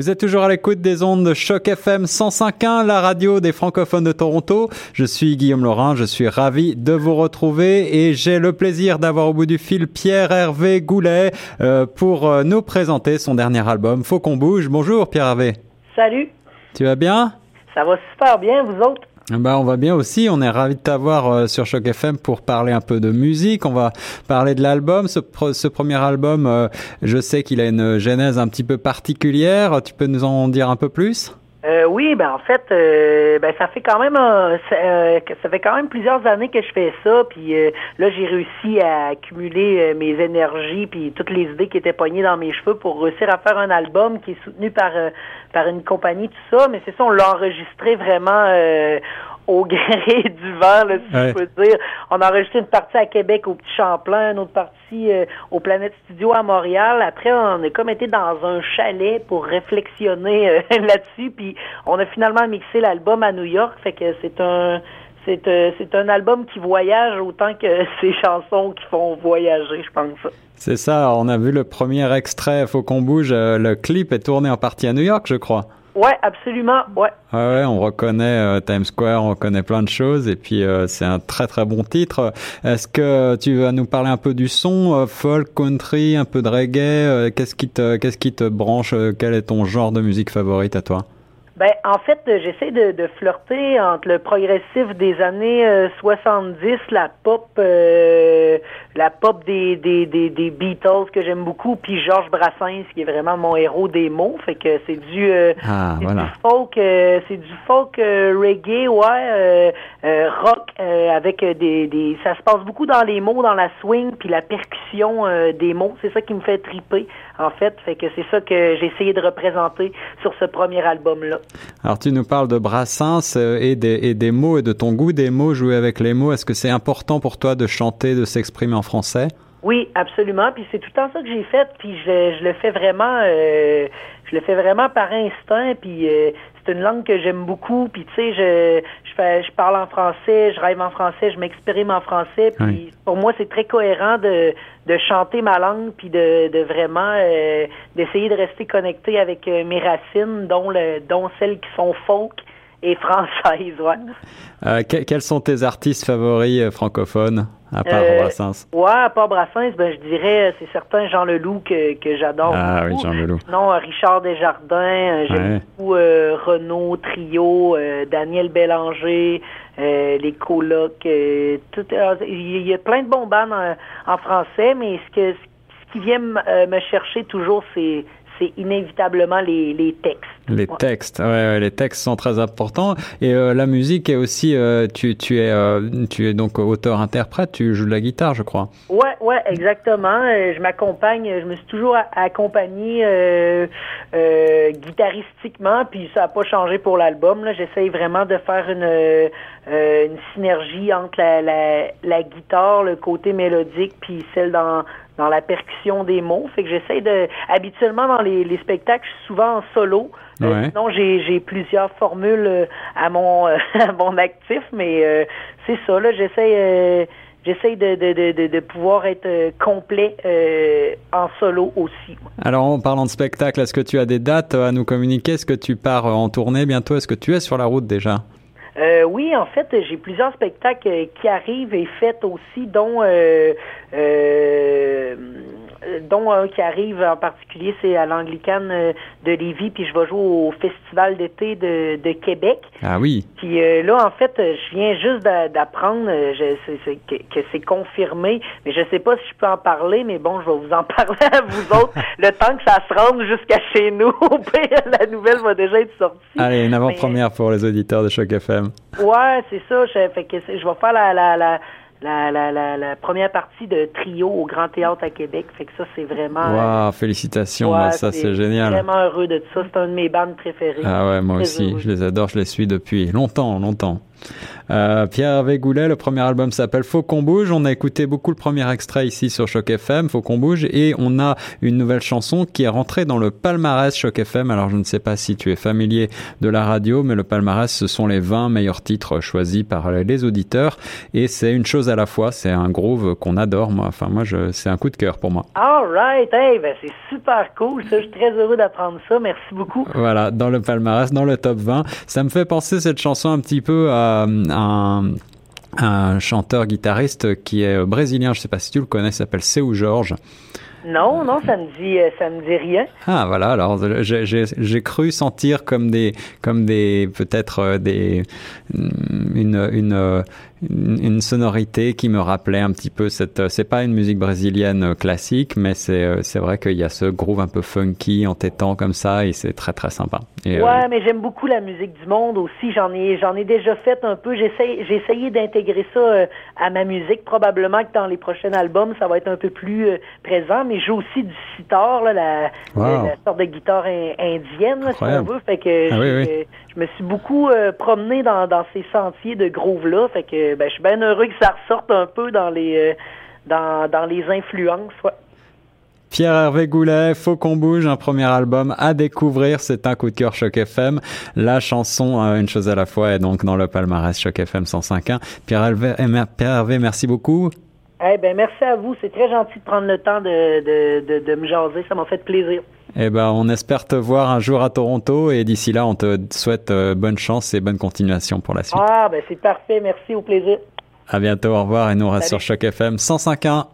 Vous êtes toujours à l'écoute des ondes de Choc FM 105.1, la radio des francophones de Toronto. Je suis Guillaume Laurent, je suis ravi de vous retrouver et j'ai le plaisir d'avoir au bout du fil Pierre-Hervé Goulet euh, pour euh, nous présenter son dernier album, Faut qu'on bouge. Bonjour Pierre-Hervé. Salut. Tu vas bien? Ça va super bien, vous autres? Bah, on va bien aussi. On est ravi de t'avoir euh, sur Choc FM pour parler un peu de musique. On va parler de l'album. Ce, ce, premier album, euh, je sais qu'il a une genèse un petit peu particulière. Tu peux nous en dire un peu plus? Euh, oui, ben en fait, euh, ben ça fait quand même ça, ça, fait quand même plusieurs années que je fais ça, puis là j'ai réussi à accumuler mes énergies puis toutes les idées qui étaient poignées dans mes cheveux pour réussir à faire un album qui est soutenu par par une compagnie tout ça, mais c'est ça on l'a enregistré vraiment au gré du vent, là, si je peux dire. On a enregistré une partie à Québec au Petit Champlain, une autre partie euh, au Planète Studio à Montréal. Après, on a comme été dans un chalet pour réflexionner euh, là-dessus, puis on a finalement mixé l'album à New York. Fait que c'est un c'est euh, c'est un album qui voyage autant que ces chansons qui font voyager, je pense. C'est ça. On a vu le premier extrait. Faut qu'on bouge. Le clip est tourné en partie à New York, je crois. Ouais, absolument, ouais. ouais, on reconnaît euh, Times Square, on reconnaît plein de choses, et puis euh, c'est un très très bon titre. Est-ce que tu vas nous parler un peu du son, euh, folk, country, un peu de reggae Qu'est-ce qui te, qu'est-ce qui te branche Quel est ton genre de musique favorite à toi? Ben, en fait, j'essaie de, de, flirter entre le progressif des années 70, la pop, la pop des, des, des, des Beatles que j'aime beaucoup, puis Georges Brassens qui est vraiment mon héros des mots. Fait que c'est du, euh, ah, voilà. du folk, euh, c'est du folk euh, reggae, ouais, rock avec des, des, ça se passe beaucoup dans les mots, dans la swing, puis la percussion des mots. C'est ça qui me fait triper en fait. Fait que c'est ça que j'ai essayé de représenter sur ce premier album-là. Alors tu nous parles de Brassens des, et des mots et de ton goût des mots, jouer avec les mots. Est-ce que c'est important pour toi de chanter, de s'exprimer en français? Oui, absolument. Puis c'est tout le temps ça que j'ai fait. Puis je, je, le fais vraiment, euh, je le fais vraiment par instinct. Puis euh, c'est une langue que j'aime beaucoup. Puis tu sais, je, je, fais, je parle en français, je rêve en français, je m'exprime en français. Puis pour moi, c'est très cohérent de, de chanter ma langue, puis de, de vraiment euh, d'essayer de rester connecté avec mes racines, dont le, dont celles qui sont folk et françaises. Ouais. quels sont tes artistes favoris francophones? À part euh, Brassens? Ouais, à part Brassens, ben, je dirais, c'est certain Jean Leloup que, que j'adore. Ah oui, Jean Leloup. Non, Richard Desjardins, euh, j'aime beaucoup euh, Renaud, Trio, Daniel Bélanger, les colocs, tout, il y a plein de bons bandes en, français, mais ce que ce qui vient me chercher toujours, c'est c'est inévitablement les, les textes. Les textes, ouais, les textes sont très importants. Et euh, la musique est aussi, euh, tu, tu es, euh, tu es donc auteur-interprète, tu joues de la guitare, je crois. Ouais, ouais, exactement. je m'accompagne, je me suis toujours accompagné guitaristiquement, puis ça n'a pas changé pour l'album. Là, j'essaye vraiment de faire une une synergie entre la, la, la guitare, le côté mélodique, puis celle dans dans la percussion des mots. Fait que j'essaie de. Habituellement, dans les, les spectacles, je suis souvent en solo. Euh, sinon, j'ai, j'ai plusieurs formules euh, à mon, à mon actif, mais euh, c'est ça, là. J'essaie. J'essaie de, de, de, de, pouvoir être complet en solo aussi. Alors, en parlant de spectacle, est-ce que tu as des dates à nous communiquer? Est-ce que tu pars en tournée bientôt? Est-ce que tu es sur la route déjà? Euh, oui, en fait, j'ai plusieurs spectacles qui arrivent et faits aussi, dont euh, euh, dont un qui arrive en particulier, c'est à l'Anglicane euh, de Lévis, puis je vais jouer au Festival d'été de, de Québec. Ah oui. Puis euh, là, en fait, je viens juste d'apprendre euh, que, que c'est confirmé, mais je sais pas si je peux en parler, mais bon, je vais vous en parler à vous autres le temps que ça se rende jusqu'à chez nous. la nouvelle va déjà être sortie. Allez, une avant-première pour les auditeurs de Choc FM. Ouais, c'est ça. Je, fait que je vais faire la, la, la la, la, la, la, première partie de trio au Grand Théâtre à Québec. Fait que ça, c'est vraiment. Wow, euh, félicitations, ça c'est génial. Je suis vraiment heureux de ça. C'est un de mes bandes préférées. Ah ouais, moi aussi. Je les adore, je les suis depuis longtemps, longtemps. Euh, Pierre Hervé Goulet, le premier album s'appelle Faut qu'on bouge. On a écouté beaucoup le premier extrait ici sur Choc FM, Faut qu'on bouge, et on a une nouvelle chanson qui est rentrée dans le palmarès Choc FM. Alors je ne sais pas si tu es familier de la radio, mais le palmarès, ce sont les 20 meilleurs titres choisis par les auditeurs, et c'est une chose à la fois. C'est un groove qu'on adore, moi. Enfin, moi, je, c'est un coup de cœur pour moi. All right, hey, ben c'est super cool. Ça, je suis très heureux d'apprendre ça. Merci beaucoup. Voilà, dans le palmarès, dans le top 20. Ça me fait penser cette chanson un petit peu à, un un chanteur-guitariste qui est brésilien, je sais pas si tu le connais, s'appelle Seu Jorge. Non, non, ça me dit, euh, ça me dit rien. Ah voilà, alors j'ai cru sentir comme des, comme des, peut-être euh, des, une, une, une, sonorité qui me rappelait un petit peu cette. C'est pas une musique brésilienne classique, mais c'est euh, c'est vrai qu'il y a ce groove un peu funky, entêtant comme ça, et c'est très très sympa. Et, ouais, mais j'aime beaucoup la musique du monde aussi. J'en ai j'en ai déjà fait un peu. J'ai essayé d'intégrer ça à ma musique. Probablement que dans les prochains albums, ça va être un peu plus présent. Mais joue aussi du sitar, là, la, sorte de guitare indienne, si on veut. Fait que ah je, me suis beaucoup promené dans, dans ces sentiers de groove-là. Fait que ben, je suis bien heureux que ça ressorte un peu dans les, euh, dans, dans les influences. Pierre-Hervé Goulet, Faut qu'on bouge, un premier album à découvrir, c'est un coup de cœur Choc FM. La chanson euh, Une chose à la fois est donc dans le palmarès Choc FM 105.1. Pierre-Hervé, Pierre merci beaucoup. Eh ben merci à vous, c'est très gentil de prendre le temps de, de, de, de me jaser, ça m'a fait plaisir. Eh ben, on espère te voir un jour à Toronto et d'ici là, on te souhaite euh, bonne chance et bonne continuation pour la suite. Ah, ben c'est parfait. Merci, au plaisir. À bientôt, au revoir et nous on reste sur Choc FM 105.1.